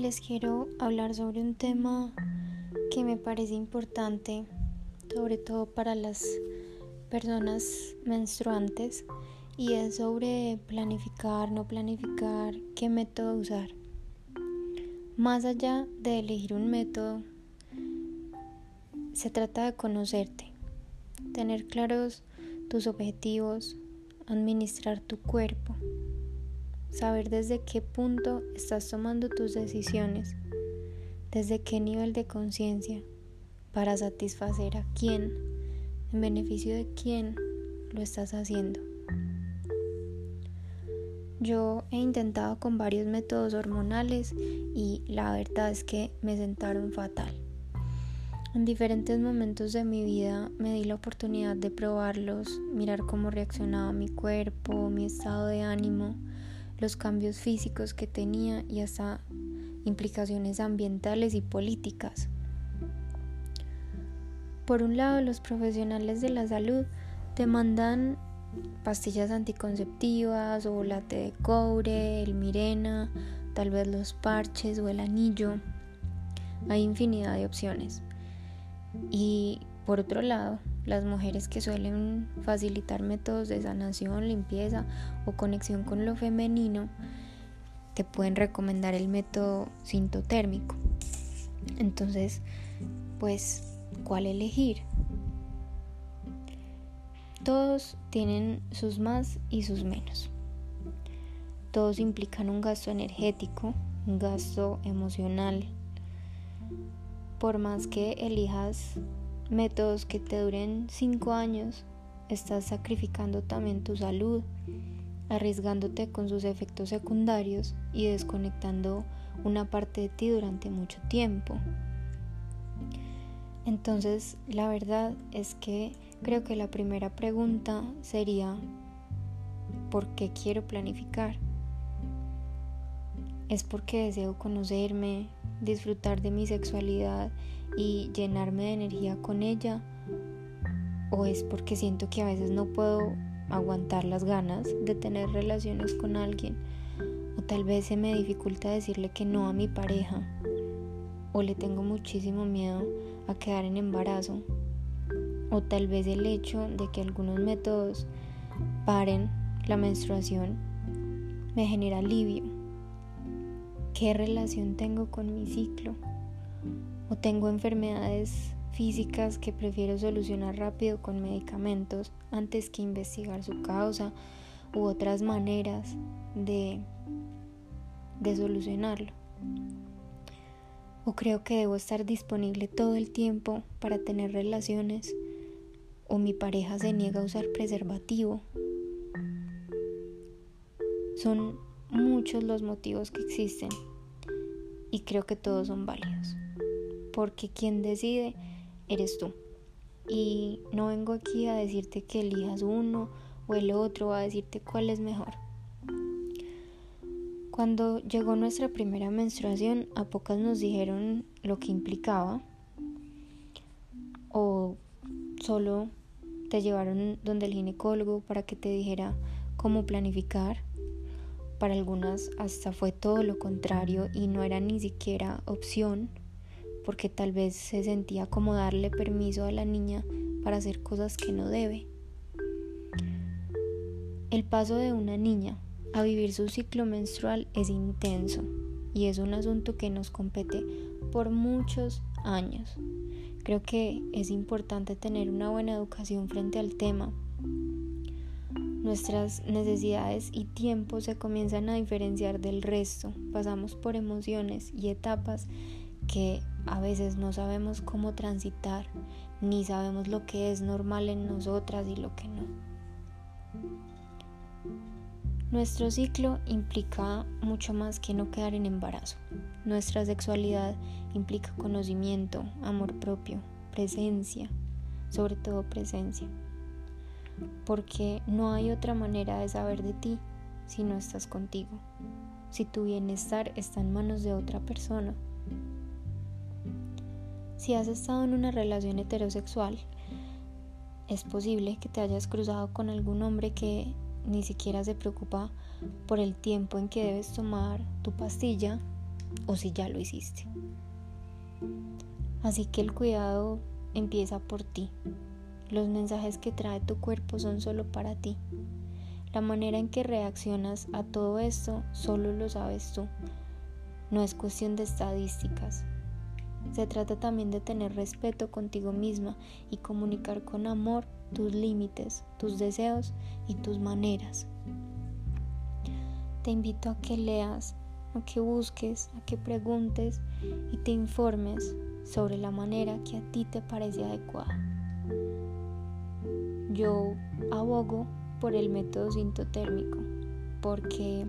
Les quiero hablar sobre un tema que me parece importante, sobre todo para las personas menstruantes, y es sobre planificar, no planificar, qué método usar. Más allá de elegir un método, se trata de conocerte, tener claros tus objetivos, administrar tu cuerpo, saber desde qué punto estás tomando tus decisiones, desde qué nivel de conciencia, para satisfacer a quién, en beneficio de quién lo estás haciendo. Yo he intentado con varios métodos hormonales y la verdad es que me sentaron fatal. En diferentes momentos de mi vida me di la oportunidad de probarlos, mirar cómo reaccionaba mi cuerpo, mi estado de ánimo, los cambios físicos que tenía y hasta implicaciones ambientales y políticas. Por un lado, los profesionales de la salud te mandan pastillas anticonceptivas o la té de cobre, el mirena, tal vez los parches o el anillo. Hay infinidad de opciones. Y por otro lado, las mujeres que suelen facilitar métodos de sanación, limpieza o conexión con lo femenino, te pueden recomendar el método sintotérmico. Entonces, pues, ¿cuál elegir? Todos tienen sus más y sus menos. Todos implican un gasto energético, un gasto emocional, por más que elijas métodos que te duren 5 años, estás sacrificando también tu salud, arriesgándote con sus efectos secundarios y desconectando una parte de ti durante mucho tiempo. Entonces, la verdad es que creo que la primera pregunta sería, ¿por qué quiero planificar? ¿Es porque deseo conocerme, disfrutar de mi sexualidad y llenarme de energía con ella? ¿O es porque siento que a veces no puedo aguantar las ganas de tener relaciones con alguien? ¿O tal vez se me dificulta decirle que no a mi pareja? ¿O le tengo muchísimo miedo a quedar en embarazo? ¿O tal vez el hecho de que algunos métodos paren la menstruación me genera alivio? ¿Qué relación tengo con mi ciclo? ¿O tengo enfermedades físicas que prefiero solucionar rápido con medicamentos antes que investigar su causa u otras maneras de, de solucionarlo? ¿O creo que debo estar disponible todo el tiempo para tener relaciones? ¿O mi pareja se niega a usar preservativo? Son muchos los motivos que existen y creo que todos son válidos. Porque quien decide eres tú. Y no vengo aquí a decirte que elijas uno o el otro, a decirte cuál es mejor. Cuando llegó nuestra primera menstruación, a pocas nos dijeron lo que implicaba o solo te llevaron donde el ginecólogo para que te dijera cómo planificar para algunas hasta fue todo lo contrario y no era ni siquiera opción porque tal vez se sentía como darle permiso a la niña para hacer cosas que no debe. El paso de una niña a vivir su ciclo menstrual es intenso y es un asunto que nos compete por muchos años. Creo que es importante tener una buena educación frente al tema Nuestras necesidades y tiempos se comienzan a diferenciar del resto. Pasamos por emociones y etapas que a veces no sabemos cómo transitar, ni sabemos lo que es normal en nosotras y lo que no. Nuestro ciclo implica mucho más que no quedar en embarazo. Nuestra sexualidad implica conocimiento, amor propio, presencia, sobre todo presencia porque no hay otra manera de saber de ti si no estás contigo, si tu bienestar está en manos de otra persona. Si has estado en una relación heterosexual, es posible que te hayas cruzado con algún hombre que ni siquiera se preocupa por el tiempo en que debes tomar tu pastilla o si ya lo hiciste. Así que el cuidado empieza por ti. Los mensajes que trae tu cuerpo son solo para ti. La manera en que reaccionas a todo esto solo lo sabes tú. No es cuestión de estadísticas. Se trata también de tener respeto contigo misma y comunicar con amor tus límites, tus deseos y tus maneras. Te invito a que leas, a que busques, a que preguntes y te informes sobre la manera que a ti te parece adecuada. Yo abogo por el método sintotérmico porque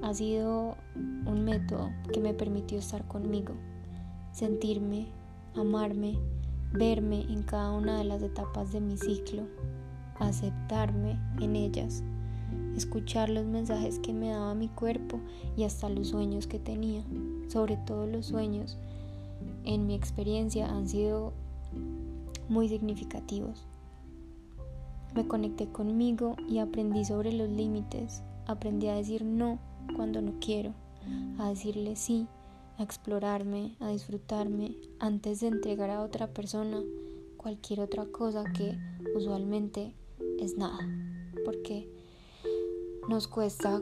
ha sido un método que me permitió estar conmigo, sentirme, amarme, verme en cada una de las etapas de mi ciclo, aceptarme en ellas, escuchar los mensajes que me daba mi cuerpo y hasta los sueños que tenía, sobre todo los sueños en mi experiencia han sido muy significativos. Me conecté conmigo y aprendí sobre los límites. Aprendí a decir no cuando no quiero, a decirle sí, a explorarme, a disfrutarme antes de entregar a otra persona cualquier otra cosa que usualmente es nada. Porque nos cuesta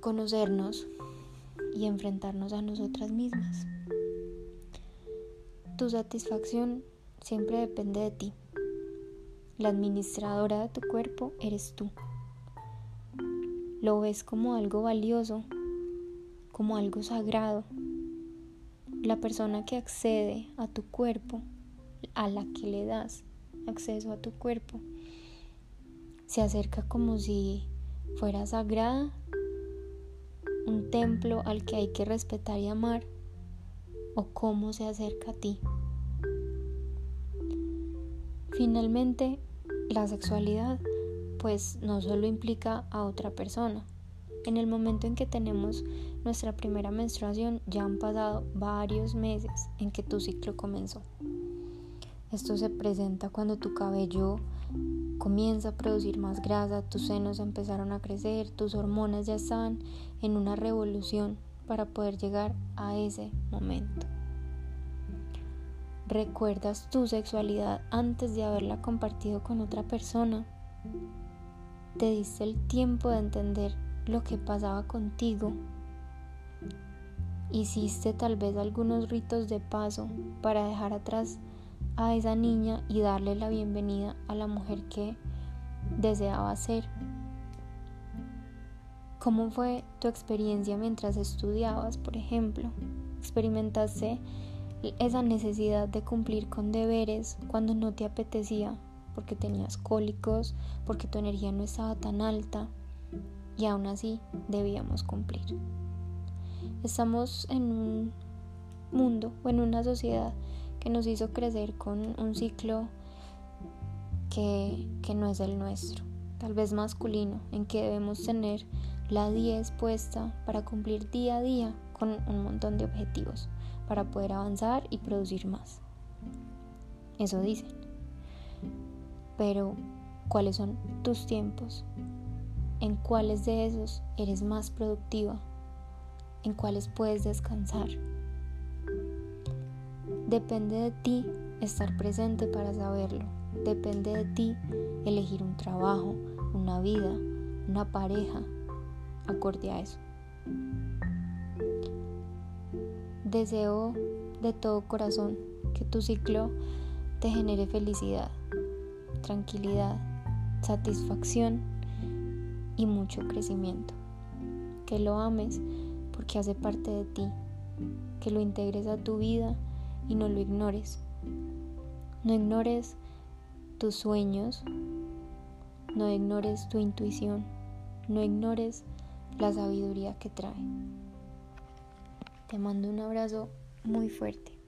conocernos y enfrentarnos a nosotras mismas. Tu satisfacción siempre depende de ti. La administradora de tu cuerpo eres tú. Lo ves como algo valioso, como algo sagrado. La persona que accede a tu cuerpo, a la que le das acceso a tu cuerpo, se acerca como si fuera sagrada, un templo al que hay que respetar y amar o cómo se acerca a ti. Finalmente, la sexualidad pues no solo implica a otra persona. En el momento en que tenemos nuestra primera menstruación ya han pasado varios meses en que tu ciclo comenzó. Esto se presenta cuando tu cabello comienza a producir más grasa, tus senos empezaron a crecer, tus hormonas ya están en una revolución para poder llegar a ese momento. ¿Recuerdas tu sexualidad antes de haberla compartido con otra persona? ¿Te diste el tiempo de entender lo que pasaba contigo? ¿Hiciste tal vez algunos ritos de paso para dejar atrás a esa niña y darle la bienvenida a la mujer que deseaba ser? ¿Cómo fue tu experiencia mientras estudiabas, por ejemplo? ¿Experimentaste esa necesidad de cumplir con deberes cuando no te apetecía, porque tenías cólicos, porque tu energía no estaba tan alta y aún así debíamos cumplir. Estamos en un mundo o en una sociedad que nos hizo crecer con un ciclo que, que no es el nuestro, tal vez masculino, en que debemos tener la 10 puesta para cumplir día a día con un montón de objetivos para poder avanzar y producir más. Eso dicen. Pero, ¿cuáles son tus tiempos? ¿En cuáles de esos eres más productiva? ¿En cuáles puedes descansar? Depende de ti estar presente para saberlo. Depende de ti elegir un trabajo, una vida, una pareja, acorde a eso. Deseo de todo corazón que tu ciclo te genere felicidad, tranquilidad, satisfacción y mucho crecimiento. Que lo ames porque hace parte de ti, que lo integres a tu vida y no lo ignores. No ignores tus sueños, no ignores tu intuición, no ignores la sabiduría que trae. Te mando un abrazo muy fuerte.